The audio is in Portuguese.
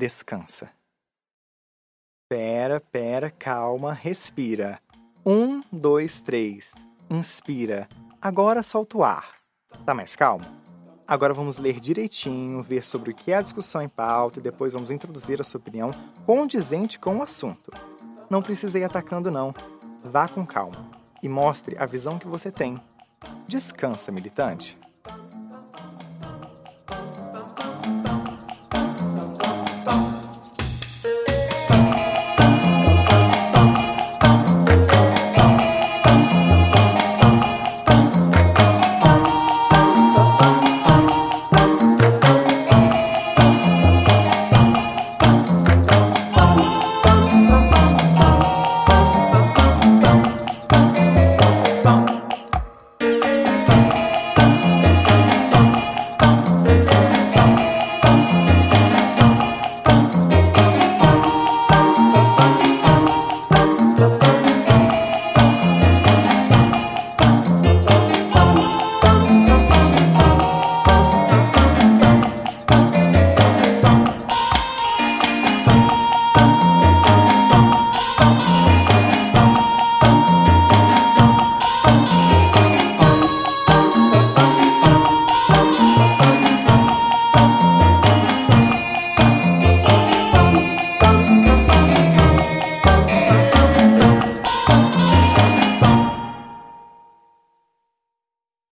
Descansa. Pera, pera, calma, respira. Um, dois, três. Inspira. Agora solta o ar. Tá mais calmo? Agora vamos ler direitinho, ver sobre o que é a discussão em pauta e depois vamos introduzir a sua opinião condizente com o assunto. Não precisa ir atacando, não. Vá com calma e mostre a visão que você tem. Descansa, militante.